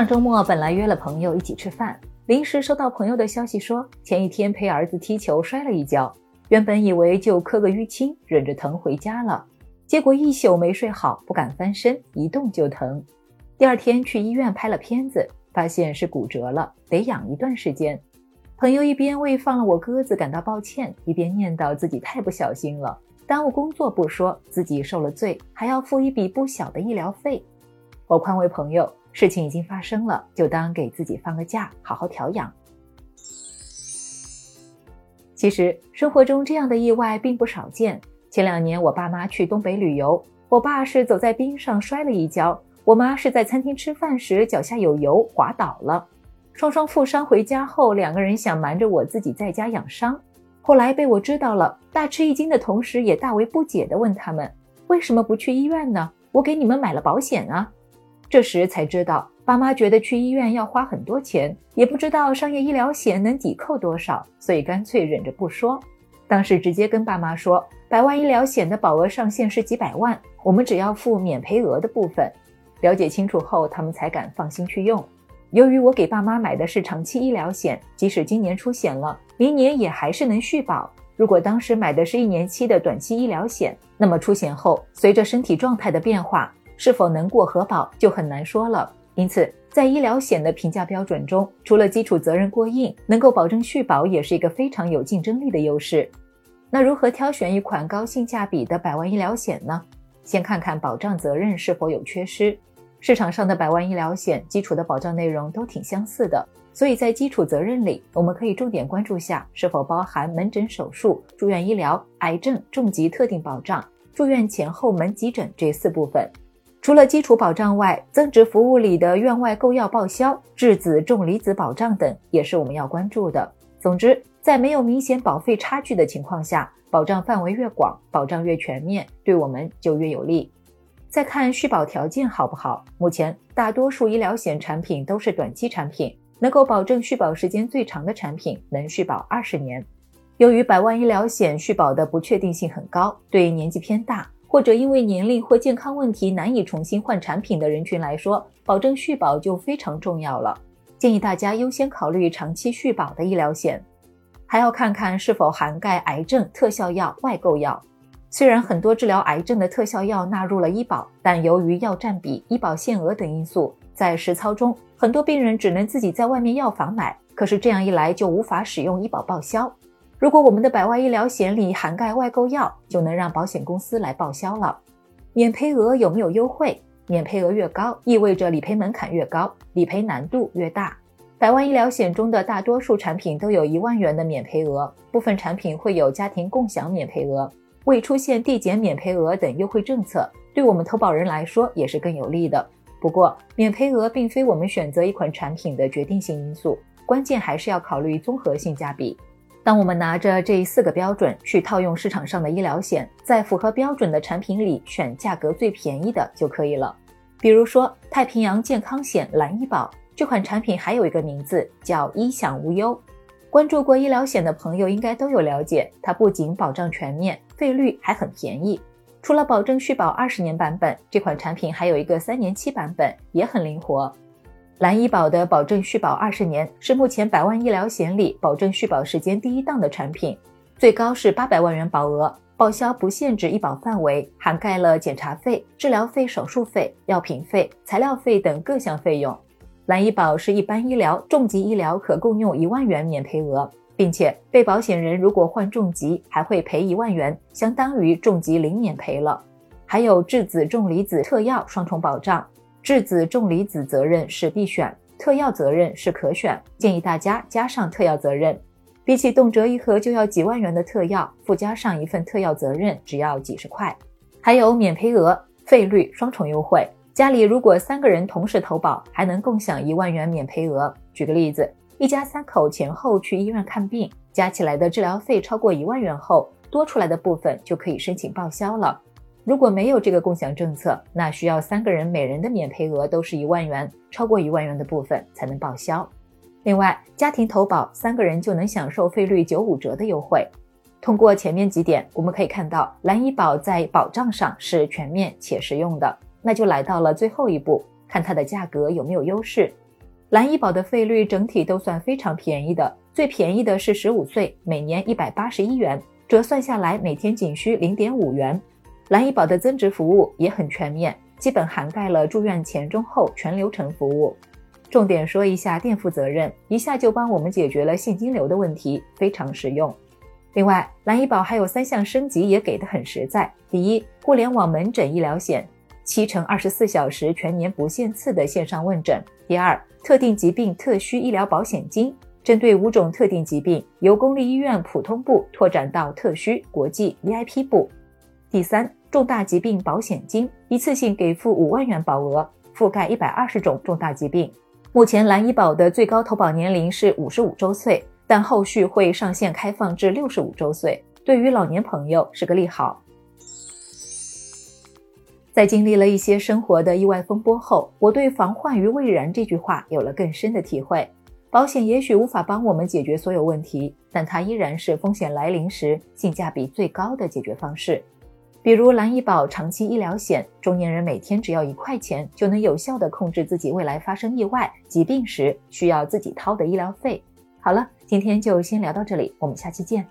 上周末本来约了朋友一起吃饭，临时收到朋友的消息说前一天陪儿子踢球摔了一跤，原本以为就磕个淤青，忍着疼回家了，结果一宿没睡好，不敢翻身，一动就疼。第二天去医院拍了片子，发现是骨折了，得养一段时间。朋友一边为放了我鸽子感到抱歉，一边念叨自己太不小心了，耽误工作不说，自己受了罪，还要付一笔不小的医疗费。我宽慰朋友，事情已经发生了，就当给自己放个假，好好调养。其实生活中这样的意外并不少见。前两年我爸妈去东北旅游，我爸是走在冰上摔了一跤，我妈是在餐厅吃饭时脚下有油滑倒了。双双负伤回家后，两个人想瞒着我自己在家养伤，后来被我知道了，大吃一惊的同时，也大为不解地问他们为什么不去医院呢？我给你们买了保险啊！这时才知道，爸妈觉得去医院要花很多钱，也不知道商业医疗险能抵扣多少，所以干脆忍着不说。当时直接跟爸妈说，百万医疗险的保额上限是几百万，我们只要付免赔额的部分。了解清楚后，他们才敢放心去用。由于我给爸妈买的是长期医疗险，即使今年出险了，明年也还是能续保。如果当时买的是一年期的短期医疗险，那么出险后，随着身体状态的变化，是否能过核保就很难说了。因此，在医疗险的评价标准中，除了基础责任过硬，能够保证续保也是一个非常有竞争力的优势。那如何挑选一款高性价比的百万医疗险呢？先看看保障责任是否有缺失。市场上的百万医疗险基础的保障内容都挺相似的，所以在基础责任里，我们可以重点关注下是否包含门诊手术、住院医疗、癌症、重疾特定保障、住院前后门急诊这四部分。除了基础保障外，增值服务里的院外购药报销、质子、重离子保障等也是我们要关注的。总之，在没有明显保费差距的情况下，保障范围越广，保障越全面，对我们就越有利。再看续保条件好不好？目前大多数医疗险产品都是短期产品，能够保证续保时间最长的产品能续保二十年。由于百万医疗险续保的不确定性很高，对年纪偏大或者因为年龄或健康问题难以重新换产品的人群来说，保证续保就非常重要了。建议大家优先考虑长期续保的医疗险，还要看看是否涵盖癌症特效药外购药。虽然很多治疗癌症的特效药纳入了医保，但由于药占比、医保限额等因素，在实操中，很多病人只能自己在外面药房买。可是这样一来，就无法使用医保报销。如果我们的百万医疗险里涵盖外购药，就能让保险公司来报销了。免赔额有没有优惠？免赔额越高，意味着理赔门槛越高，理赔难度越大。百万医疗险中的大多数产品都有一万元的免赔额，部分产品会有家庭共享免赔额。未出现递减免赔额等优惠政策，对我们投保人来说也是更有利的。不过，免赔额并非我们选择一款产品的决定性因素，关键还是要考虑综合性价比。当我们拿着这四个标准去套用市场上的医疗险，在符合标准的产品里选价格最便宜的就可以了。比如说，太平洋健康险蓝医保这款产品还有一个名字叫医享无忧。关注过医疗险的朋友应该都有了解，它不仅保障全面，费率还很便宜。除了保证续保二十年版本，这款产品还有一个三年期版本，也很灵活。蓝医保的保证续保二十年，是目前百万医疗险里保证续保时间第一档的产品，最高是八百万元保额，报销不限制医保范围，涵盖了检查费、治疗费、手术费、药品费、材料费等各项费用。蓝医保是一般医疗、重疾医疗可共用一万元免赔额，并且被保险人如果患重疾还会赔一万元，相当于重疾零免赔了。还有质子重离子特药双重保障，质子重离子责任是必选，特药责任是可选，建议大家加上特药责任。比起动辄一盒就要几万元的特药，附加上一份特药责任只要几十块，还有免赔额、费率双重优惠。家里如果三个人同时投保，还能共享一万元免赔额。举个例子，一家三口前后去医院看病，加起来的治疗费超过一万元后，多出来的部分就可以申请报销了。如果没有这个共享政策，那需要三个人每人的免赔额都是一万元，超过一万元的部分才能报销。另外，家庭投保三个人就能享受费率九五折的优惠。通过前面几点，我们可以看到蓝医保在保障上是全面且实用的。那就来到了最后一步，看它的价格有没有优势。蓝医保的费率整体都算非常便宜的，最便宜的是十五岁，每年一百八十一元，折算下来每天仅需零点五元。蓝医保的增值服务也很全面，基本涵盖了住院前、中、后全流程服务。重点说一下垫付责任，一下就帮我们解决了现金流的问题，非常实用。另外，蓝医保还有三项升级，也给的很实在。第一，互联网门诊医疗险，七乘二十四小时全年不限次的线上问诊。第二，特定疾病特需医疗保险金，针对五种特定疾病，由公立医院普通部拓展到特需、国际、VIP 部。第三，重大疾病保险金，一次性给付五万元保额，覆盖一百二十种重大疾病。目前蓝医保的最高投保年龄是五十五周岁，但后续会上线开放至六十五周岁，对于老年朋友是个利好。在经历了一些生活的意外风波后，我对“防患于未然”这句话有了更深的体会。保险也许无法帮我们解决所有问题，但它依然是风险来临时性价比最高的解决方式。比如蓝医保长期医疗险，中年人每天只要一块钱，就能有效的控制自己未来发生意外、疾病时需要自己掏的医疗费。好了，今天就先聊到这里，我们下期见。